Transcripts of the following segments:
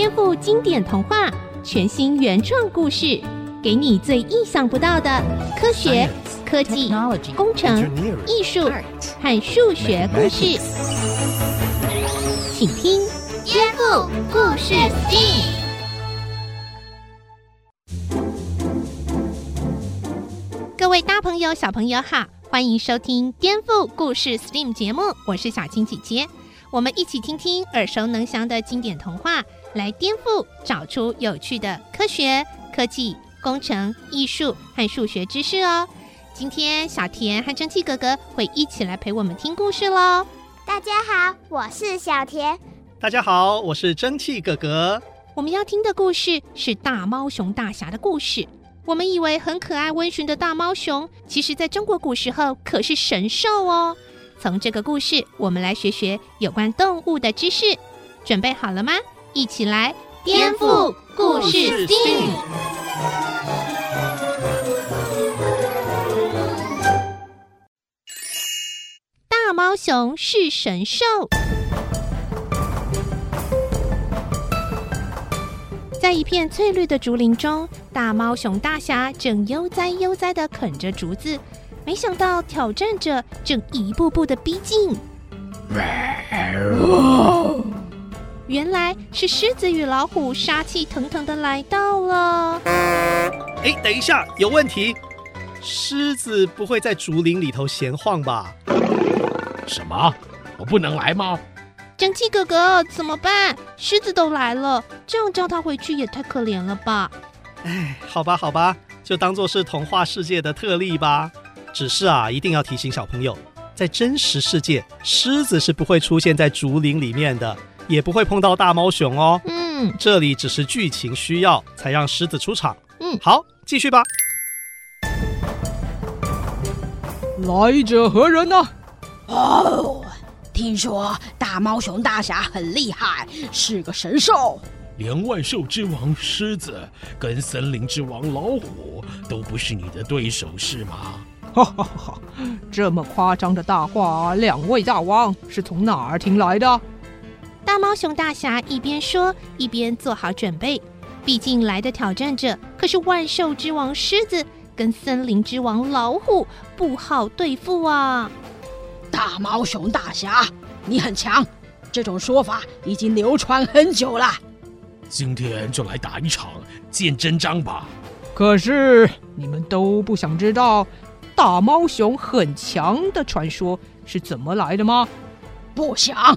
颠覆经典童话，全新原创故事，给你最意想不到的科学、科技、工程、艺术和数学故事。请听《颠覆故事 STEAM》。各位大朋友、小朋友好，欢迎收听《颠覆故事 STEAM》节目，我是小青姐姐。我们一起听听耳熟能详的经典童话，来颠覆，找出有趣的科学、科技、工程、艺术和数学知识哦。今天小田和蒸汽哥哥会一起来陪我们听故事喽。大家好，我是小田。大家好，我是蒸汽哥哥。我们要听的故事是大猫熊大侠的故事。我们以为很可爱温驯的大猫熊，其实在中国古时候可是神兽哦。从这个故事，我们来学学有关动物的知识。准备好了吗？一起来颠覆故事性。大猫熊是神兽。在一片翠绿的竹林中，大猫熊大侠正悠哉悠哉的啃着竹子。没想到挑战者正一步步的逼近，原来是狮子与老虎杀气腾腾的来到了。哎，等一下，有问题！狮子不会在竹林里头闲晃吧？什么？我不能来吗？蒸汽哥哥，怎么办？狮子都来了，这样叫他回去也太可怜了吧？哎，好吧，好吧，就当做是童话世界的特例吧。只是啊，一定要提醒小朋友，在真实世界，狮子是不会出现在竹林里面的，也不会碰到大猫熊哦。嗯，这里只是剧情需要才让狮子出场。嗯，好，继续吧。来者何人呢？哦，听说大猫熊大侠很厉害，是个神兽。连万兽之王狮子跟森林之王老虎都不是你的对手，是吗？哈哈哈！这么夸张的大话，两位大王是从哪儿听来的？大猫熊大侠一边说，一边做好准备。毕竟来的挑战者可是万兽之王狮子跟森林之王老虎，不好对付啊！大猫熊大侠，你很强，这种说法已经流传很久了。今天就来打一场见真章吧。可是你们都不想知道。大猫熊很强的传说是怎么来的吗？不想。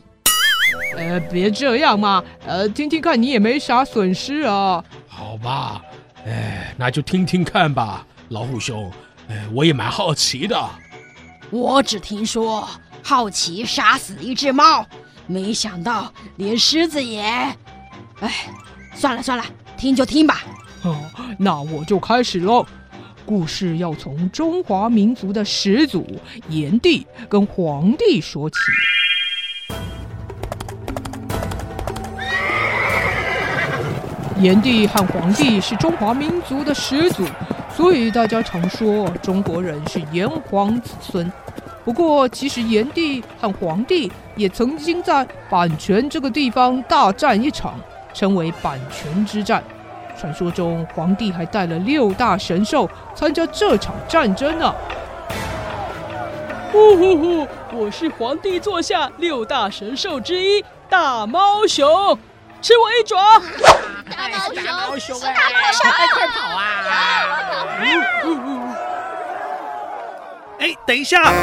呃，别这样嘛，呃，听听看，你也没啥损失啊。好吧，哎，那就听听看吧，老虎兄，哎，我也蛮好奇的。我只听说好奇杀死一只猫，没想到连狮子也……哎，算了算了，听就听吧。哦，那我就开始喽。故事要从中华民族的始祖炎帝跟黄帝说起。炎帝和黄帝是中华民族的始祖，所以大家常说中国人是炎黄子孙。不过，其实炎帝和黄帝也曾经在阪泉这个地方大战一场，称为阪泉之战。传说中，黄帝还带了六大神兽参加这场战争呢。呼呼呼！我是黄帝座下六大神兽之一大猫熊，吃我一爪！大猫熊，大猫熊，大猫熊，快跑啊！哎，等一下！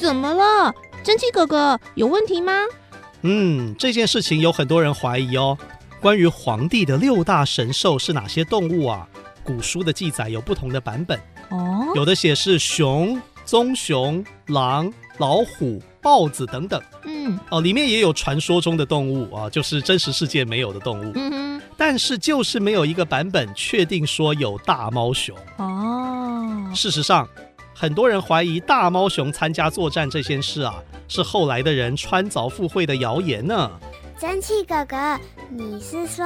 怎么了，蒸汽哥哥？有问题吗？嗯，这件事情有很多人怀疑哦。关于皇帝的六大神兽是哪些动物啊？古书的记载有不同的版本哦，有的写是熊、棕熊、狼、老虎、豹子等等。嗯，哦，里面也有传说中的动物啊，就是真实世界没有的动物。嗯哼，但是就是没有一个版本确定说有大猫熊。哦，事实上，很多人怀疑大猫熊参加作战这件事啊，是后来的人穿凿附会的谣言呢。蒸汽哥哥，你是说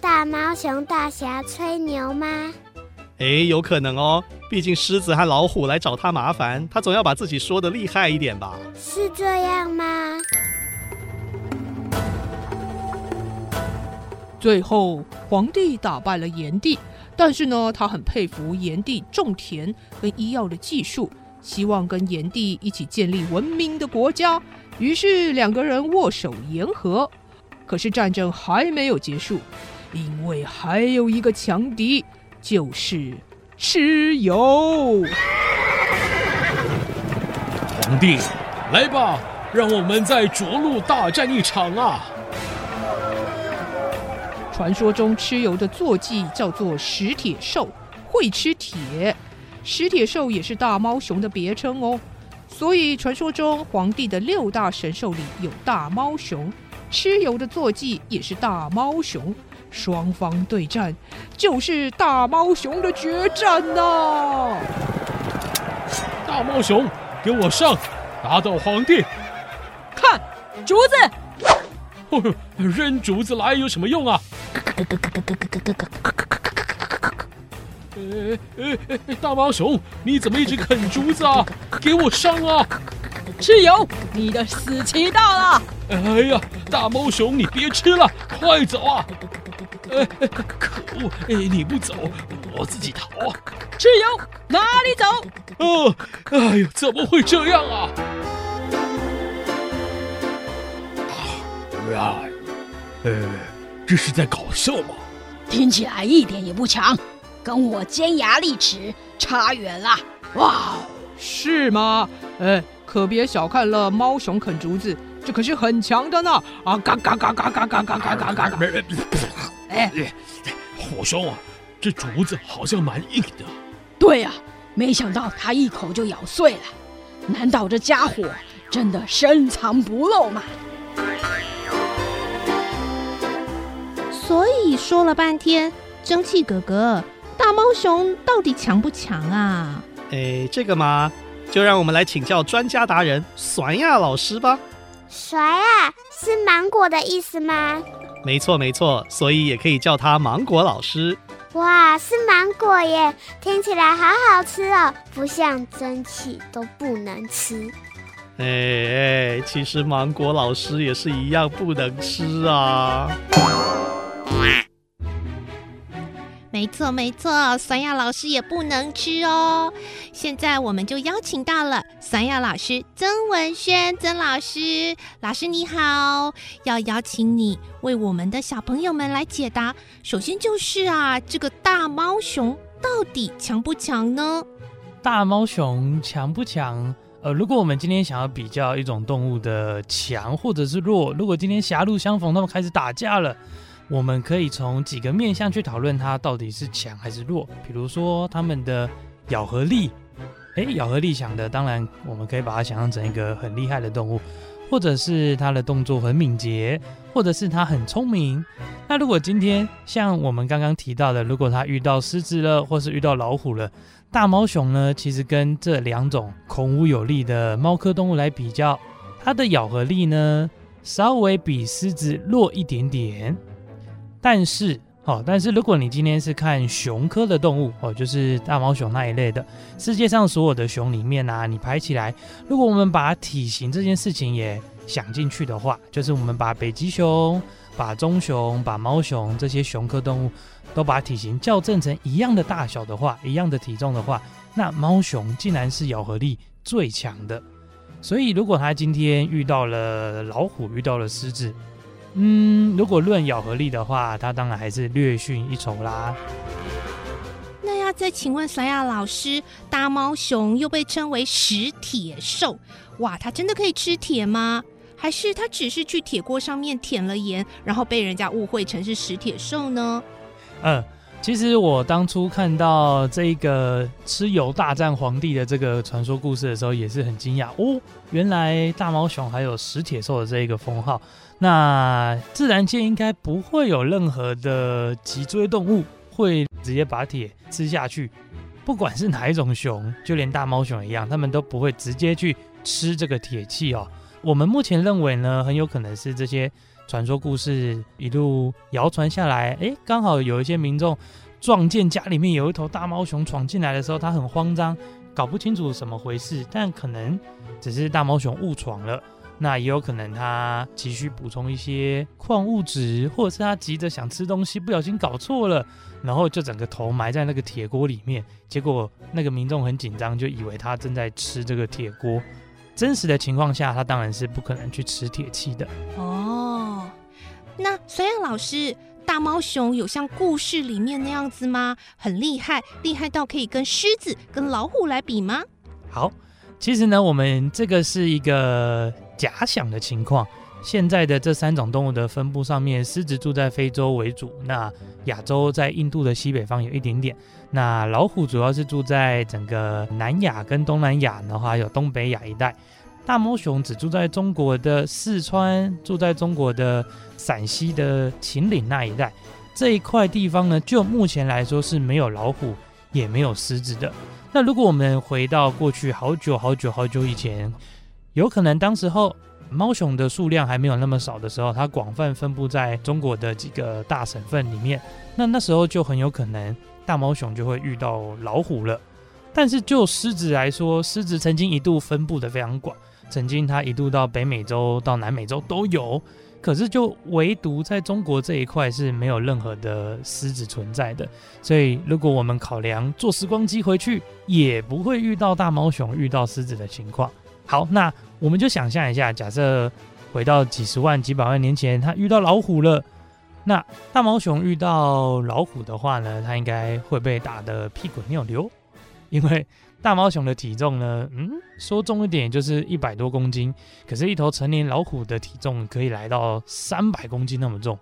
大猫熊大侠吹牛吗？哎，有可能哦，毕竟狮子和老虎来找他麻烦，他总要把自己说的厉害一点吧？是这样吗？最后，皇帝打败了炎帝，但是呢，他很佩服炎帝种田跟医药的技术，希望跟炎帝一起建立文明的国家。于是两个人握手言和。可是战争还没有结束，因为还有一个强敌，就是蚩尤。皇帝，来吧，让我们再着陆大战一场啊！传说中蚩尤的坐骑叫做食铁兽，会吃铁。食铁兽也是大猫熊的别称哦，所以传说中皇帝的六大神兽里有大猫熊，蚩尤的坐骑也是大猫熊，双方对战就是大猫熊的决战呐、啊！大猫熊，给我上，打倒皇帝！看竹子，哦哟，扔竹子来有什么用啊？大猫熊，你怎么一直啃竹子啊？给我上啊！蚩尤，你的死期到了！哎呀，大猫熊，你别吃了，快走啊！可恶！你不走，我自己逃啊！蚩尤，哪里走？哦，哎呦，怎么会这样啊？啊，呃。这是在搞笑吗？听起来一点也不强，跟我尖牙利齿差远了。哇，是吗？哎，可别小看了猫熊啃竹子，这可是很强的呢！啊，嘎嘎嘎嘎嘎嘎嘎嘎嘎嘎！哎，火兄啊，这竹子好像蛮硬的。对呀，没想到它一口就咬碎了。难道这家伙真的深藏不露吗？所以说了半天，蒸汽哥哥，大猫熊到底强不强啊？哎，这个嘛，就让我们来请教专家达人酸亚老师吧。酸亚是芒果的意思吗？没错没错，所以也可以叫他芒果老师。哇，是芒果耶，听起来好好吃哦，不像蒸汽都不能吃。哎哎，其实芒果老师也是一样不能吃啊。没 错没错，酸亚老师也不能吃哦。现在我们就邀请到了酸亚老师曾文轩曾老师，老师你好，要邀请你为我们的小朋友们来解答。首先就是啊，这个大猫熊到底强不强呢？大猫熊强不强？呃，如果我们今天想要比较一种动物的强或者是弱，如果今天狭路相逢，他们开始打架了。我们可以从几个面向去讨论它到底是强还是弱，比如说它们的咬合力，诶，咬合力强的，当然我们可以把它想象成一个很厉害的动物，或者是它的动作很敏捷，或者是它很聪明。那如果今天像我们刚刚提到的，如果它遇到狮子了，或是遇到老虎了，大猫熊呢，其实跟这两种孔武有力的猫科动物来比较，它的咬合力呢，稍微比狮子弱一点点。但是，哦，但是如果你今天是看熊科的动物，哦，就是大猫熊那一类的，世界上所有的熊里面啊，你排起来，如果我们把体型这件事情也想进去的话，就是我们把北极熊、把棕熊、把猫熊这些熊科动物都把体型校正成一样的大小的话，一样的体重的话，那猫熊竟然是咬合力最强的。所以，如果它今天遇到了老虎，遇到了狮子，嗯，如果论咬合力的话，它当然还是略逊一筹啦。那要再请问酸亚老师，大猫熊又被称为食铁兽，哇，它真的可以吃铁吗？还是它只是去铁锅上面舔了盐，然后被人家误会成是食铁兽呢？嗯，其实我当初看到这个蚩尤大战皇帝的这个传说故事的时候，也是很惊讶哦，原来大猫熊还有食铁兽的这一个封号。那自然界应该不会有任何的脊椎动物会直接把铁吃下去，不管是哪一种熊，就连大猫熊一样，它们都不会直接去吃这个铁器哦。我们目前认为呢，很有可能是这些传说故事一路谣传下来，诶，刚好有一些民众撞见家里面有一头大猫熊闯进来的时候，他很慌张，搞不清楚什么回事，但可能只是大猫熊误闯了。那也有可能他急需补充一些矿物质，或者是他急着想吃东西，不小心搞错了，然后就整个头埋在那个铁锅里面，结果那个民众很紧张，就以为他正在吃这个铁锅。真实的情况下，他当然是不可能去吃铁器的。哦，那虽然老师，大猫熊有像故事里面那样子吗？很厉害，厉害到可以跟狮子、跟老虎来比吗？好，其实呢，我们这个是一个。假想的情况，现在的这三种动物的分布上面，狮子住在非洲为主，那亚洲在印度的西北方有一点点，那老虎主要是住在整个南亚跟东南亚，然后还有东北亚一带，大猫熊只住在中国的四川，住在中国的陕西的秦岭那一带，这一块地方呢，就目前来说是没有老虎，也没有狮子的。那如果我们回到过去好久好久好久以前。有可能当时候猫熊的数量还没有那么少的时候，它广泛分布在中国的几个大省份里面。那那时候就很有可能大猫熊就会遇到老虎了。但是就狮子来说，狮子曾经一度分布得非常广，曾经它一度到北美洲、到南美洲都有。可是就唯独在中国这一块是没有任何的狮子存在的。所以如果我们考量坐时光机回去，也不会遇到大猫熊遇到狮子的情况。好，那我们就想象一下，假设回到几十万、几百万年前，他遇到老虎了。那大毛熊遇到老虎的话呢，它应该会被打得屁滚尿流，因为大毛熊的体重呢，嗯，说重一点就是一百多公斤，可是，一头成年老虎的体重可以来到三百公斤那么重，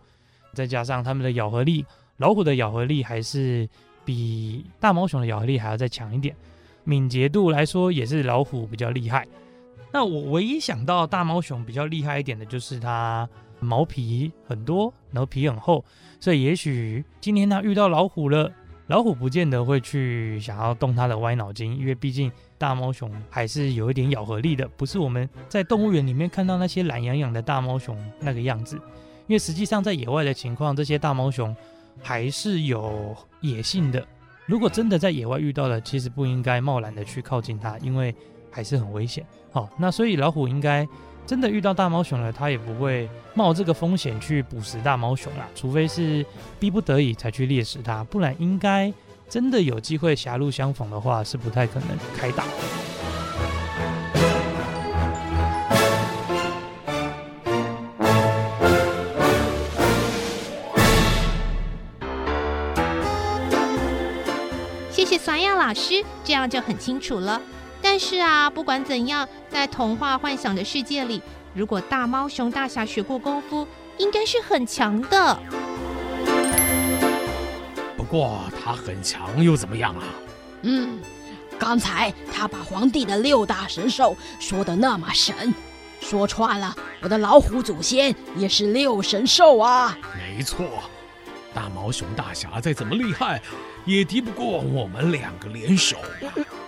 再加上它们的咬合力，老虎的咬合力还是比大毛熊的咬合力还要再强一点，敏捷度来说也是老虎比较厉害。那我唯一想到大猫熊比较厉害一点的就是它毛皮很多，然后皮很厚，所以也许今天它遇到老虎了，老虎不见得会去想要动它的歪脑筋，因为毕竟大猫熊还是有一点咬合力的，不是我们在动物园里面看到那些懒洋洋的大猫熊那个样子。因为实际上在野外的情况，这些大猫熊还是有野性的。如果真的在野外遇到了，其实不应该贸然的去靠近它，因为还是很危险。好，那所以老虎应该真的遇到大猫熊了，它也不会冒这个风险去捕食大猫熊啦，除非是逼不得已才去猎食它，不然应该真的有机会狭路相逢的话，是不太可能开打。谢谢酸亚老师，这样就很清楚了。但是啊，不管怎样，在童话幻想的世界里，如果大猫熊大侠学过功夫，应该是很强的。不过他很强又怎么样啊？嗯，刚才他把皇帝的六大神兽说的那么神，说穿了，我的老虎祖先也是六神兽啊。没错。大猫熊大侠再怎么厉害，也敌不过我们两个联手。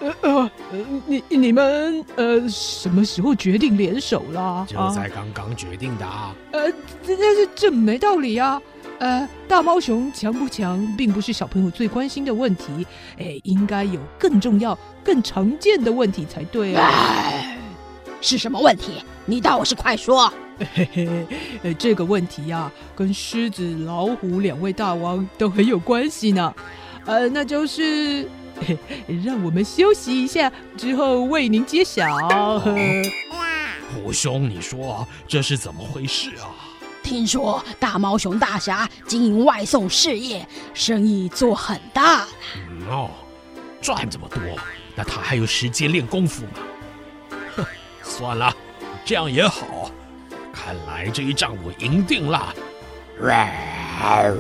呃呃呃，你你们呃什么时候决定联手了？就在刚刚决定的啊。呃，这这这没道理啊。呃，大猫熊强不强，并不是小朋友最关心的问题。哎，应该有更重要、更常见的问题才对啊。哎，是什么问题？你倒是快说。嘿嘿，呃，这个问题呀、啊，跟狮子、老虎两位大王都很有关系呢。呃，那就是，让我们休息一下，之后为您揭晓。虎兄，你说这是怎么回事啊？听说大猫熊大侠经营外送事业，生意做很大。嗯哦，赚这么多，那他还有时间练功夫吗？哼，算了，这样也好。看来这一仗我赢定了！欢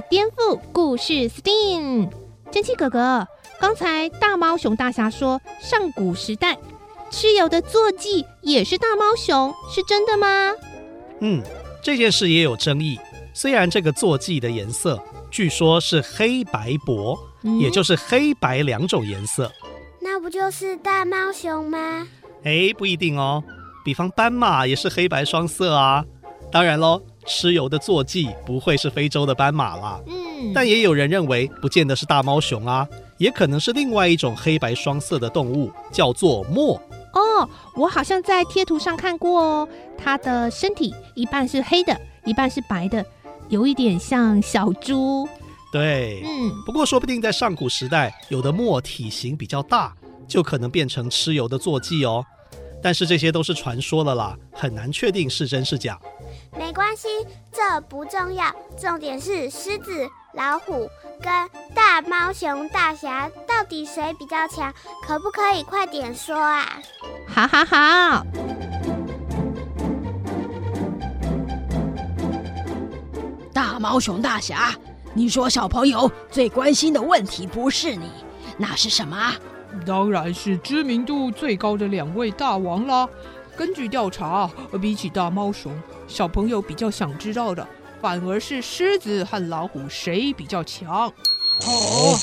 颠覆故事 STEAM，真气哥哥，刚才大猫熊大侠说上古时代蚩尤的坐骑也是大猫熊，是真的吗？嗯。这件事也有争议。虽然这个坐骑的颜色据说是黑白薄，嗯、也就是黑白两种颜色，那不就是大猫熊吗？哎，不一定哦。比方斑马也是黑白双色啊。当然喽，蚩尤的坐骑不会是非洲的斑马啦。嗯，但也有人认为，不见得是大猫熊啊，也可能是另外一种黑白双色的动物，叫做墨。哦，我好像在贴图上看过哦，它的身体一半是黑的，一半是白的，有一点像小猪。对，嗯，不过说不定在上古时代，有的墨体型比较大，就可能变成蚩尤的坐骑哦。但是这些都是传说了啦，很难确定是真是假。没关系，这不重要，重点是狮子、老虎跟大猫熊大侠到底谁比较强？可不可以快点说啊？好好好。大猫熊大侠，你说小朋友最关心的问题不是你，那是什么？当然是知名度最高的两位大王啦。根据调查，比起大猫熊，小朋友比较想知道的，反而是狮子和老虎谁比较强。哦，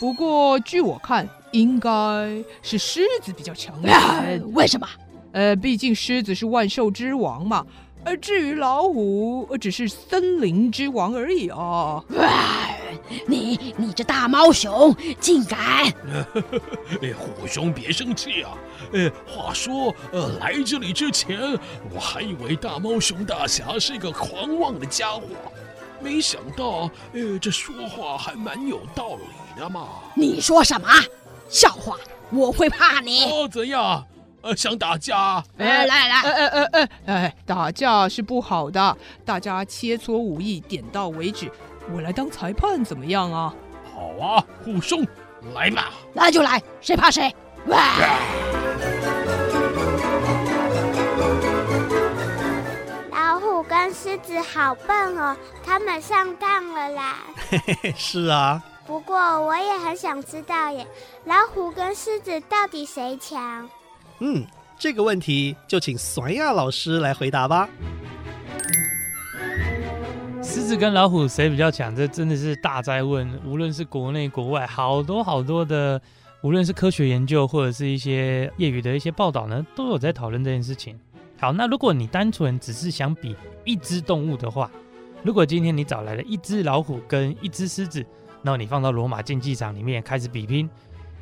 不过据我看，应该是狮子比较强为什么？呃，毕竟狮子是万兽之王嘛。而至于老虎，只是森林之王而已哦啊！你你这大猫熊竟敢！哎，虎兄别生气啊！呃，话说，呃，来这里之前，我还以为大猫熊大侠是一个狂妄的家伙，没想到，呃，这说话还蛮有道理的嘛。你说什么？笑话！我会怕你？哦，怎样？呃，想打架？哎，来来，哎哎哎哎哎，打架是不好的，大家切磋武艺，点到为止。我来当裁判怎么样啊？好啊，虎兄，来吧。那就来，谁怕谁？哇！老虎跟狮子好笨哦，他们上当了啦。嘿嘿嘿，是啊。不过我也很想知道耶，老虎跟狮子到底谁强？嗯，这个问题就请酸亚老师来回答吧。狮子跟老虎谁比较强？这真的是大哉问。无论是国内国外，好多好多的，无论是科学研究或者是一些业余的一些报道呢，都有在讨论这件事情。好，那如果你单纯只是想比一只动物的话，如果今天你找来了一只老虎跟一只狮子，那你放到罗马竞技场里面开始比拼。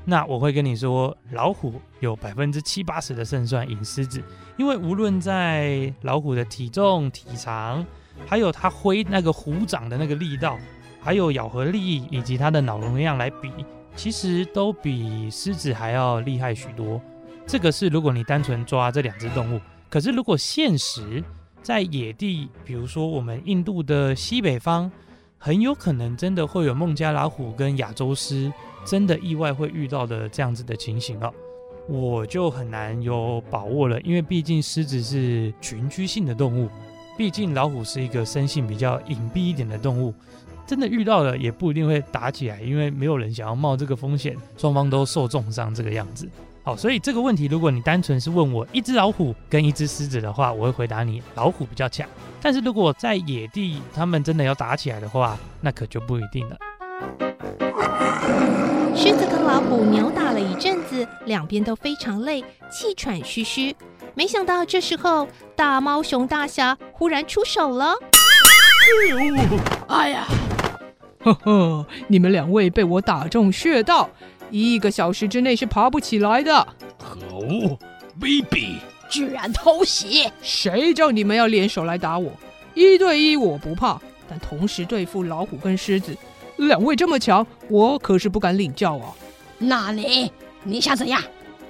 那我会跟你说，老虎有百分之七八十的胜算赢狮子，因为无论在老虎的体重、体长，还有它挥那个虎掌的那个力道，还有咬合力以及它的脑容量来比，其实都比狮子还要厉害许多。这个是如果你单纯抓这两只动物，可是如果现实在野地，比如说我们印度的西北方，很有可能真的会有孟加拉虎跟亚洲狮。真的意外会遇到的这样子的情形哦，我就很难有把握了，因为毕竟狮子是群居性的动物，毕竟老虎是一个生性比较隐蔽一点的动物，真的遇到了也不一定会打起来，因为没有人想要冒这个风险，双方都受重伤这个样子。好，所以这个问题，如果你单纯是问我一只老虎跟一只狮子的话，我会回答你老虎比较强。但是如果在野地他们真的要打起来的话，那可就不一定了。虎扭打了一阵子，两边都非常累，气喘吁吁。没想到这时候，大猫熊大侠忽然出手了。哎呀，呵呵，你们两位被我打中穴道，一个小时之内是爬不起来的。可恶，卑鄙！居然偷袭！谁叫你们要联手来打我？一对一我不怕，但同时对付老虎跟狮子。两位这么强，我可是不敢领教啊！那你你想怎样？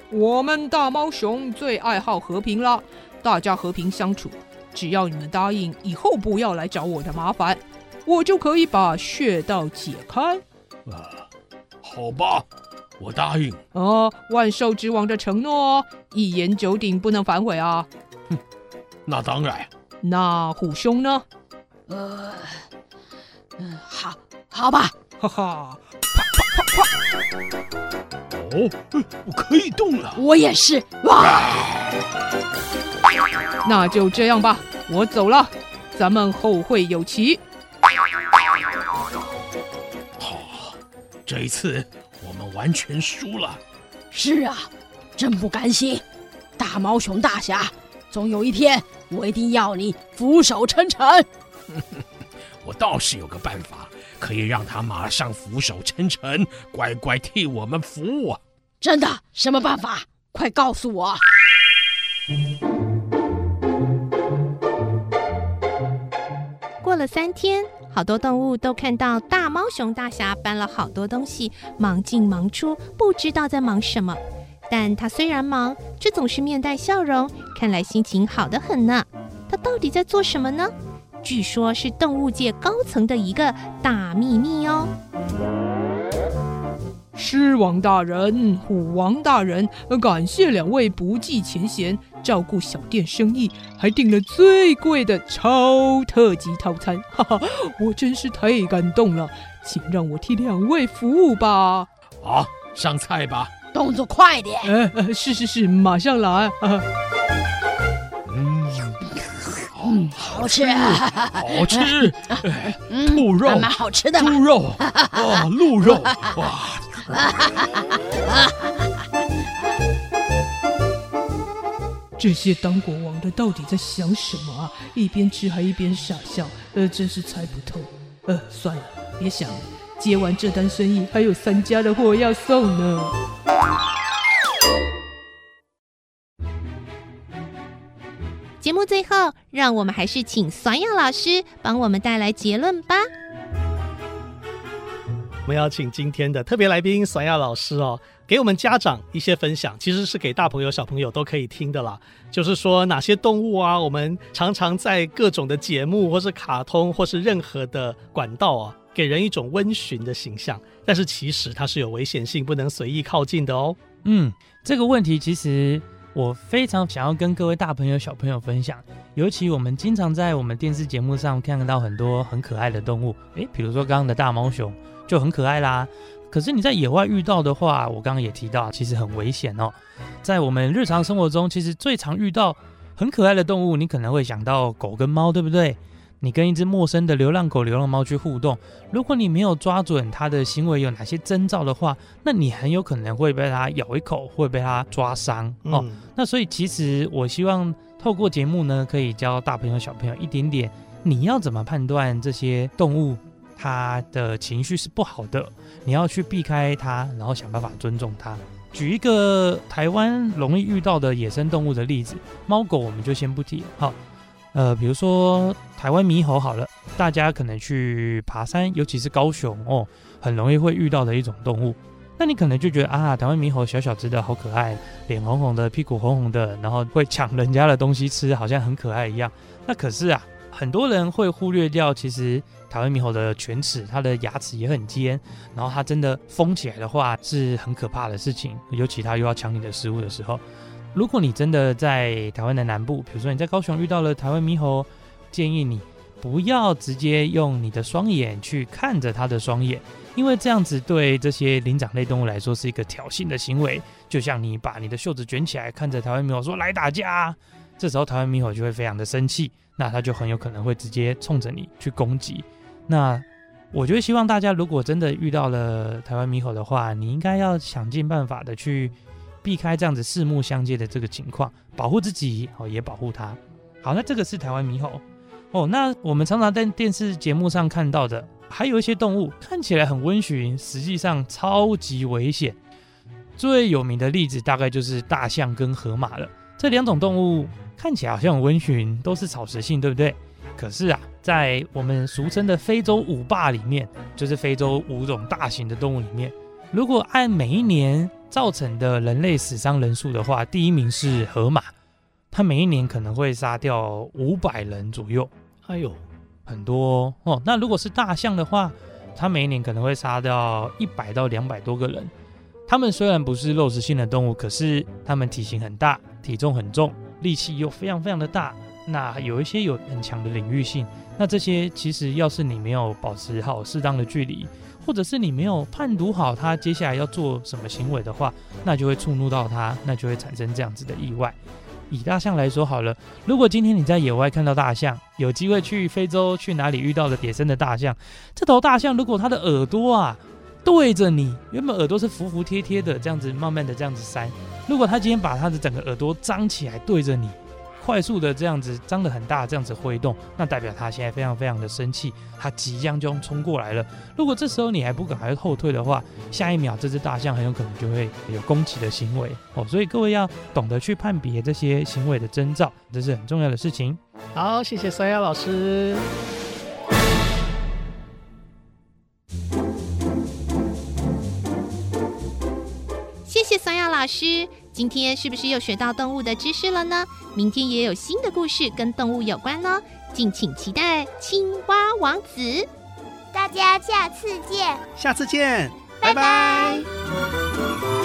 我们大猫熊最爱好和平了，大家和平相处，只要你们答应以后不要来找我的麻烦，我就可以把穴道解开。啊，好吧，我答应。哦，万兽之王的承诺，一言九鼎，不能反悔啊！哼，那当然。那虎兄呢？呃，嗯，好。好吧，哈哈！哦，我可以动了。我也是。哇！那就这样吧，我走了，咱们后会有期。好，这一次我们完全输了。是啊，真不甘心。大毛熊大侠，总有一天我一定要你俯首称臣。我倒是有个办法，可以让他马上俯首称臣，乖乖替我们服务啊！真的？什么办法？快告诉我！过了三天，好多动物都看到大猫熊大侠搬了好多东西，忙进忙出，不知道在忙什么。但他虽然忙，却总是面带笑容，看来心情好得很呢。他到底在做什么呢？据说，是动物界高层的一个大秘密哦。狮王大人、虎王大人，感谢两位不计前嫌，照顾小店生意，还订了最贵的超特级套餐，哈哈，我真是太感动了，请让我替两位服务吧。好，上菜吧，动作快点。呃呃，是是是，马上来。嗯，好吃，好吃，兔肉，蛮好吃的，猪肉，啊，鹿肉，哇！这些当国王的到底在想什么啊？一边吃还一边傻笑，呃，真是猜不透。呃，算了，别想了，接完这单生意还有三家的货要送呢。节目最后，让我们还是请酸雅老师帮我们带来结论吧。我们要请今天的特别来宾酸雅老师哦，给我们家长一些分享，其实是给大朋友小朋友都可以听的啦。就是说哪些动物啊，我们常常在各种的节目或是卡通或是任何的管道啊，给人一种温驯的形象，但是其实它是有危险性，不能随意靠近的哦。嗯，这个问题其实。我非常想要跟各位大朋友、小朋友分享，尤其我们经常在我们电视节目上看到很多很可爱的动物，诶，比如说刚刚的大猫熊就很可爱啦。可是你在野外遇到的话，我刚刚也提到，其实很危险哦。在我们日常生活中，其实最常遇到很可爱的动物，你可能会想到狗跟猫，对不对？你跟一只陌生的流浪狗、流浪猫去互动，如果你没有抓准它的行为有哪些征兆的话，那你很有可能会被它咬一口，会被它抓伤哦。嗯、那所以其实我希望透过节目呢，可以教大朋友小朋友一点点，你要怎么判断这些动物它的情绪是不好的，你要去避开它，然后想办法尊重它。举一个台湾容易遇到的野生动物的例子，猫狗我们就先不提，好。呃，比如说台湾猕猴好了，大家可能去爬山，尤其是高雄哦，很容易会遇到的一种动物。那你可能就觉得啊，台湾猕猴小小只的好可爱，脸红红的，屁股红红的，然后会抢人家的东西吃，好像很可爱一样。那可是啊，很多人会忽略掉，其实台湾猕猴的犬齿，它的牙齿也很尖，然后它真的疯起来的话是很可怕的事情，尤其它又要抢你的食物的时候。如果你真的在台湾的南部，比如说你在高雄遇到了台湾猕猴，建议你不要直接用你的双眼去看着它的双眼，因为这样子对这些灵长类动物来说是一个挑衅的行为。就像你把你的袖子卷起来看着台湾猕猴说来打架，这时候台湾猕猴就会非常的生气，那它就很有可能会直接冲着你去攻击。那我觉得希望大家如果真的遇到了台湾猕猴的话，你应该要想尽办法的去。避开这样子四目相接的这个情况，保护自己哦，也保护它。好，那这个是台湾猕猴哦。那我们常常在电视节目上看到的，还有一些动物看起来很温驯，实际上超级危险。最有名的例子大概就是大象跟河马了。这两种动物看起来好像很温驯，都是草食性，对不对？可是啊，在我们俗称的非洲五霸里面，就是非洲五种大型的动物里面，如果按每一年造成的人类死伤人数的话，第一名是河马，它每一年可能会杀掉五百人左右，哎呦，很多哦。那如果是大象的话，它每一年可能会杀掉一百到两百多个人。它们虽然不是肉食性的动物，可是它们体型很大，体重很重，力气又非常非常的大。那有一些有很强的领域性，那这些其实要是你没有保持好适当的距离。或者是你没有判读好他接下来要做什么行为的话，那就会触怒到他，那就会产生这样子的意外。以大象来说好了，如果今天你在野外看到大象，有机会去非洲去哪里遇到了野生的大象，这头大象如果它的耳朵啊对着你，原本耳朵是服服帖帖的，这样子慢慢的这样子扇，如果它今天把它的整个耳朵张起来对着你，快速的这样子张得很大，这样子挥动，那代表他现在非常非常的生气，他即将就要冲过来了。如果这时候你还不赶快后退的话，下一秒这只大象很有可能就会有攻击的行为哦。所以各位要懂得去判别这些行为的征兆，这是很重要的事情。好，谢谢酸鸭老师。谢谢酸鸭老师。今天是不是又学到动物的知识了呢？明天也有新的故事跟动物有关呢，敬请期待《青蛙王子》。大家下次见。下次见，拜拜。拜拜。